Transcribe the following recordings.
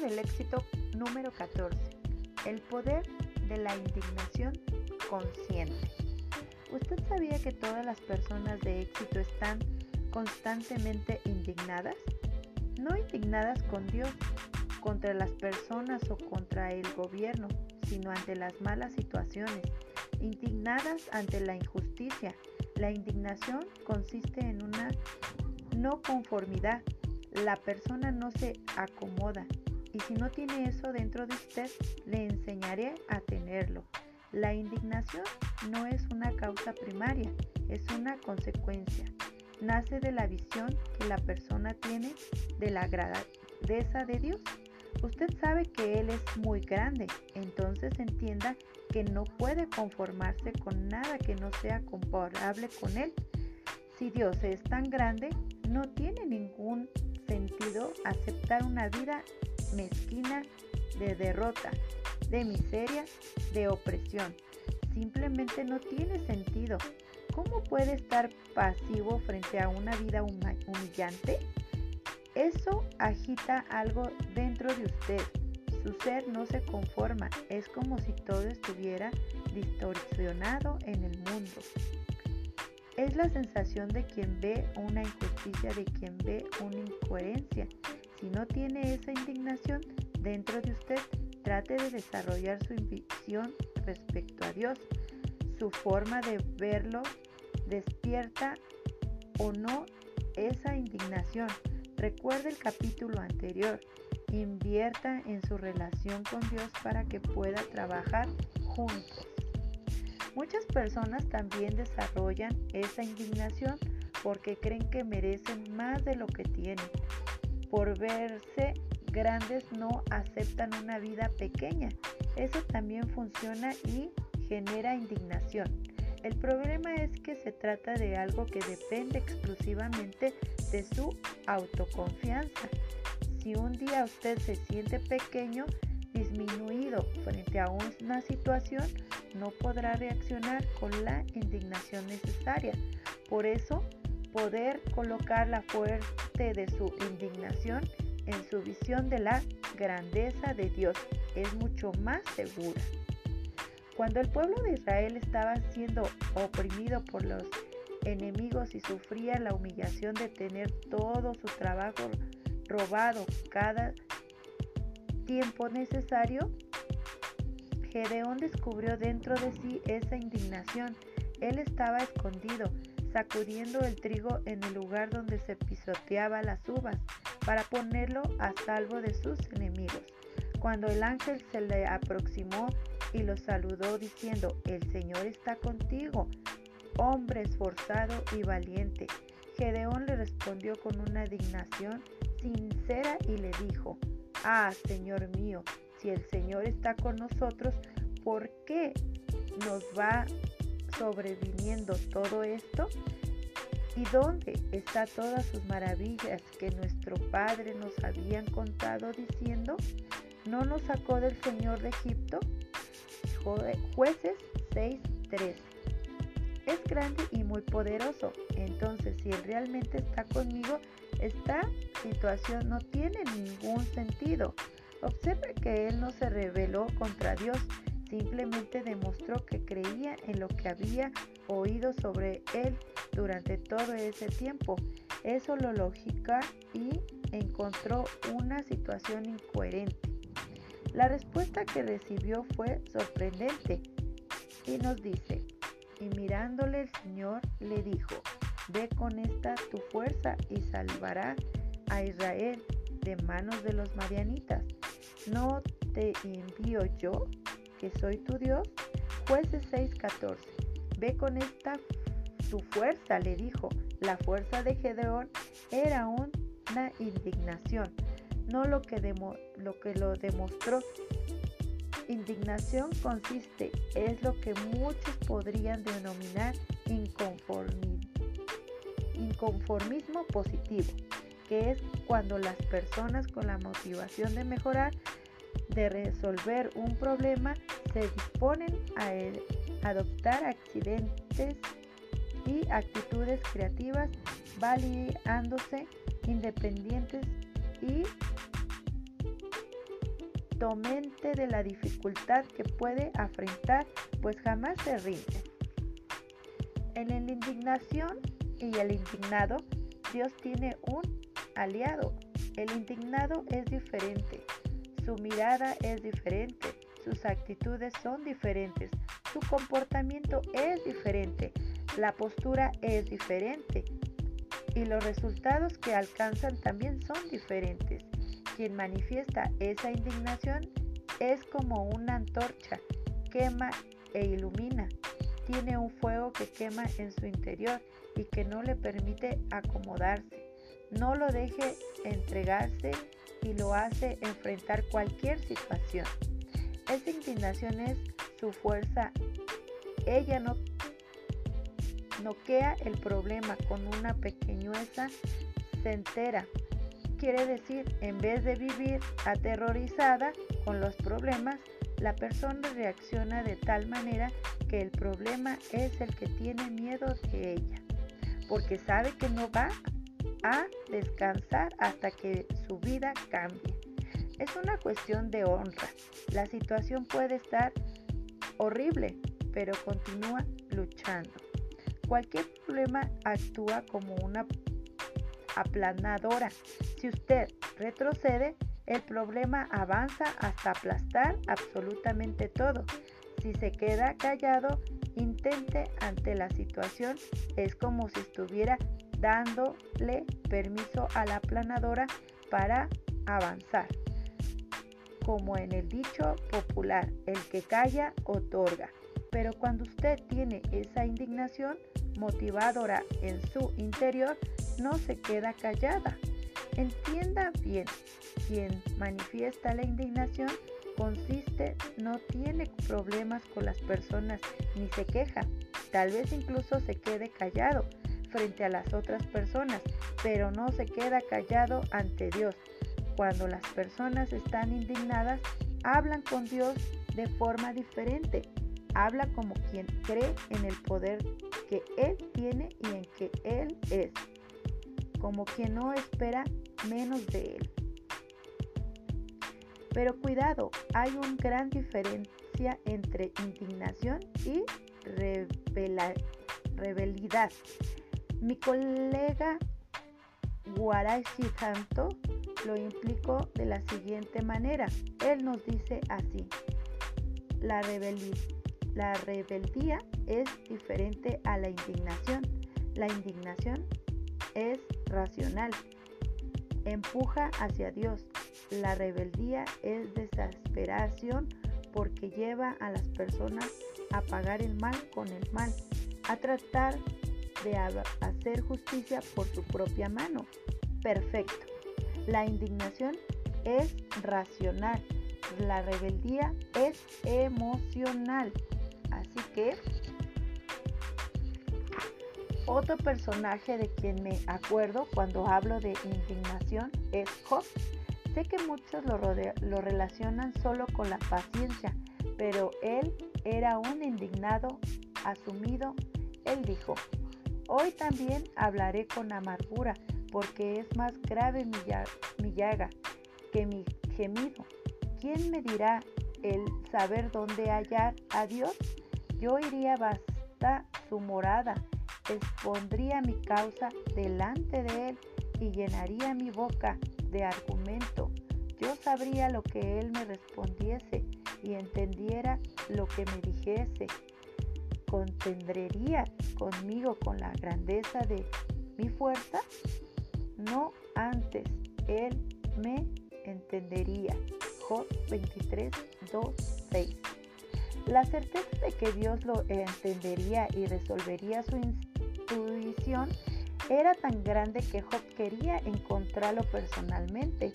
del éxito número 14. El poder de la indignación consciente. ¿Usted sabía que todas las personas de éxito están constantemente indignadas? No indignadas con Dios, contra las personas o contra el gobierno, sino ante las malas situaciones, indignadas ante la injusticia. La indignación consiste en una no conformidad. La persona no se acomoda y si no tiene eso dentro de usted, le enseñaré a tenerlo. La indignación no es una causa primaria, es una consecuencia. Nace de la visión que la persona tiene de la grandeza de Dios. Usted sabe que Él es muy grande, entonces entienda que no puede conformarse con nada que no sea comparable con Él. Si Dios es tan grande, no tiene ningún sentido aceptar una vida mezquina de derrota, de miseria, de opresión. Simplemente no tiene sentido. ¿Cómo puede estar pasivo frente a una vida humillante? Eso agita algo dentro de usted. Su ser no se conforma. Es como si todo estuviera distorsionado en el mundo. Es la sensación de quien ve una injusticia, de quien ve una incoherencia. Si no tiene esa indignación dentro de usted, trate de desarrollar su visión respecto a Dios. Su forma de verlo despierta o no esa indignación. Recuerde el capítulo anterior. Invierta en su relación con Dios para que pueda trabajar juntos. Muchas personas también desarrollan esa indignación porque creen que merecen más de lo que tienen. Por verse grandes no aceptan una vida pequeña. Eso también funciona y genera indignación. El problema es que se trata de algo que depende exclusivamente de su autoconfianza. Si un día usted se siente pequeño, disminuido frente a una situación, no podrá reaccionar con la indignación necesaria. Por eso, poder colocar la de su indignación en su visión de la grandeza de Dios es mucho más segura. Cuando el pueblo de Israel estaba siendo oprimido por los enemigos y sufría la humillación de tener todo su trabajo robado cada tiempo necesario, Gedeón descubrió dentro de sí esa indignación. Él estaba escondido, sacudiendo el trigo en el lugar donde se pisoteaba las uvas, para ponerlo a salvo de sus enemigos. Cuando el ángel se le aproximó y lo saludó diciendo, el Señor está contigo, hombre esforzado y valiente. Gedeón le respondió con una dignación sincera y le dijo, ah, Señor mío, si el Señor está con nosotros, ¿por qué nos va sobreviniendo todo esto? ¿Y dónde está todas sus maravillas que nuestro Padre nos habían contado diciendo? ¿No nos sacó del Señor de Egipto? Jueces 6:13. Es grande y muy poderoso. Entonces, si Él realmente está conmigo, esta situación no tiene ningún sentido. Observe que Él no se rebeló contra Dios, simplemente demostró que creía en lo que había oído sobre Él durante todo ese tiempo. Eso lo lógica y encontró una situación incoherente. La respuesta que recibió fue sorprendente y nos dice, y mirándole el Señor le dijo, ve con esta tu fuerza y salvará a Israel de manos de los marianitas. ¿No te envío yo, que soy tu Dios? Jueces 6:14. Ve con esta tu fuerza, le dijo. La fuerza de Gedeón era una indignación no lo que, lo que lo demostró. Indignación consiste, es lo que muchos podrían denominar inconformismo positivo, que es cuando las personas con la motivación de mejorar, de resolver un problema, se disponen a adoptar accidentes y actitudes creativas, validándose independientes y mente de la dificultad que puede afrontar, pues jamás se rinde. En la indignación y el indignado, Dios tiene un aliado. El indignado es diferente, su mirada es diferente, sus actitudes son diferentes, su comportamiento es diferente, la postura es diferente y los resultados que alcanzan también son diferentes. Quien manifiesta esa indignación es como una antorcha, quema e ilumina. Tiene un fuego que quema en su interior y que no le permite acomodarse. No lo deje entregarse y lo hace enfrentar cualquier situación. Esa indignación es su fuerza. Ella no noquea el problema con una pequeñueza entera. Quiere decir, en vez de vivir aterrorizada con los problemas, la persona reacciona de tal manera que el problema es el que tiene miedo de ella, porque sabe que no va a descansar hasta que su vida cambie. Es una cuestión de honra. La situación puede estar horrible, pero continúa luchando. Cualquier problema actúa como una aplanadora. Si usted retrocede, el problema avanza hasta aplastar absolutamente todo. Si se queda callado, intente ante la situación, es como si estuviera dándole permiso a la aplanadora para avanzar. Como en el dicho popular, el que calla otorga. Pero cuando usted tiene esa indignación, motivadora en su interior, no se queda callada. Entienda bien, quien manifiesta la indignación consiste, no tiene problemas con las personas ni se queja. Tal vez incluso se quede callado frente a las otras personas, pero no se queda callado ante Dios. Cuando las personas están indignadas, hablan con Dios de forma diferente. Habla como quien cree en el poder que Él tiene y en que Él es, como quien no espera menos de Él. Pero cuidado, hay una gran diferencia entre indignación y rebelidad. Mi colega Guaray Tanto lo implicó de la siguiente manera. Él nos dice así, la la rebeldía es diferente a la indignación. La indignación es racional, empuja hacia Dios. La rebeldía es desesperación porque lleva a las personas a pagar el mal con el mal, a tratar de hacer justicia por su propia mano. Perfecto. La indignación es racional, la rebeldía es emocional. Así que otro personaje de quien me acuerdo cuando hablo de indignación es Job. Sé que muchos lo, lo relacionan solo con la paciencia, pero él era un indignado asumido. Él dijo, hoy también hablaré con amargura, porque es más grave mi, mi llaga que mi gemido. ¿Quién me dirá el saber dónde hallar a Dios? Yo iría hasta su morada, expondría mi causa delante de él y llenaría mi boca de argumento. Yo sabría lo que él me respondiese y entendiera lo que me dijese. ¿Contendrería conmigo con la grandeza de mi fuerza? No antes, él me entendería. Job 23, 2, 6. La certeza de que Dios lo entendería y resolvería su intuición era tan grande que Job quería encontrarlo personalmente.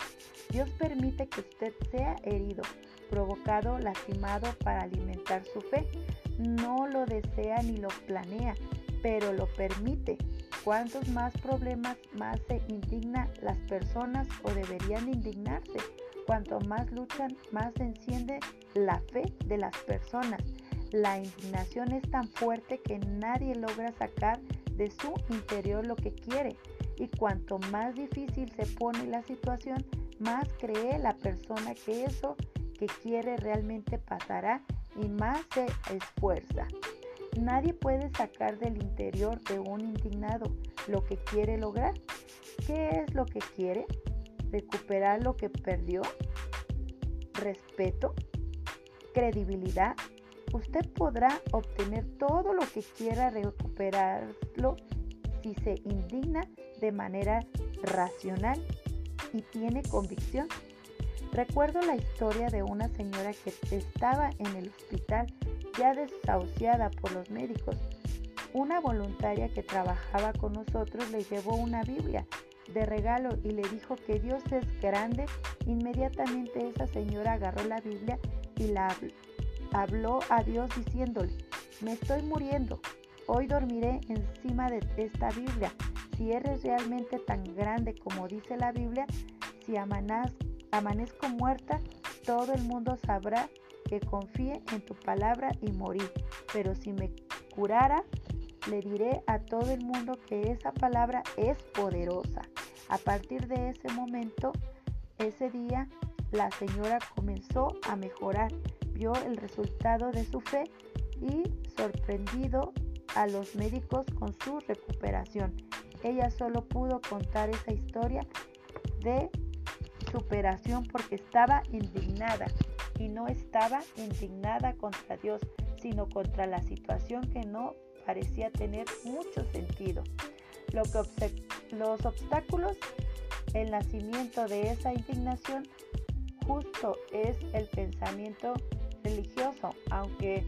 Dios permite que usted sea herido, provocado, lastimado para alimentar su fe. No lo desea ni lo planea, pero lo permite. ¿Cuántos más problemas más se indignan las personas o deberían indignarse? Cuanto más luchan, más se enciende la fe de las personas. La indignación es tan fuerte que nadie logra sacar de su interior lo que quiere. Y cuanto más difícil se pone la situación, más cree la persona que eso que quiere realmente pasará y más se esfuerza. Nadie puede sacar del interior de un indignado lo que quiere lograr. ¿Qué es lo que quiere? ¿Recuperar lo que perdió? ¿Respeto? ¿Credibilidad? Usted podrá obtener todo lo que quiera recuperarlo si se indigna de manera racional y tiene convicción. Recuerdo la historia de una señora que estaba en el hospital ya desahuciada por los médicos. Una voluntaria que trabajaba con nosotros le llevó una Biblia de regalo y le dijo que Dios es grande. Inmediatamente esa señora agarró la Biblia y la habló a Dios diciéndole, me estoy muriendo, hoy dormiré encima de esta Biblia. Si eres realmente tan grande como dice la Biblia, si amanezco muerta, todo el mundo sabrá que confíe en tu palabra y morir. Pero si me curara, le diré a todo el mundo que esa palabra es poderosa. A partir de ese momento, ese día, la señora comenzó a mejorar, vio el resultado de su fe y sorprendido a los médicos con su recuperación. Ella solo pudo contar esa historia de superación porque estaba indignada y no estaba indignada contra Dios, sino contra la situación que no parecía tener mucho sentido. Lo que los obstáculos, el nacimiento de esa indignación justo es el pensamiento religioso, aunque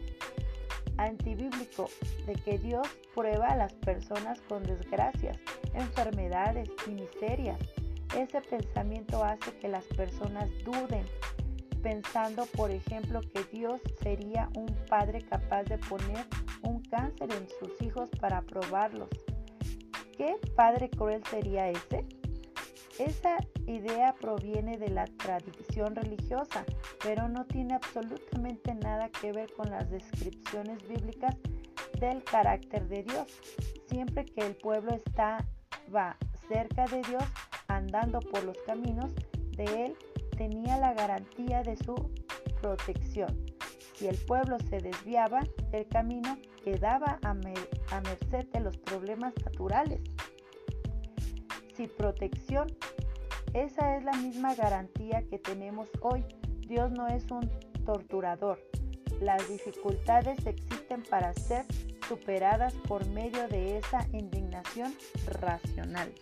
antibíblico, de que Dios prueba a las personas con desgracias, enfermedades y miserias. Ese pensamiento hace que las personas duden, pensando, por ejemplo, que Dios sería un padre capaz de poner un cáncer en sus hijos para probarlos. ¿Qué padre cruel sería ese? Esa idea proviene de la tradición religiosa, pero no tiene absolutamente nada que ver con las descripciones bíblicas del carácter de Dios. Siempre que el pueblo estaba cerca de Dios, andando por los caminos de Él, tenía la garantía de su protección. Si el pueblo se desviaba del camino, quedaba a, a merced de los problemas naturales. Si protección esa es la misma garantía que tenemos hoy. Dios no es un torturador. Las dificultades existen para ser superadas por medio de esa indignación racional.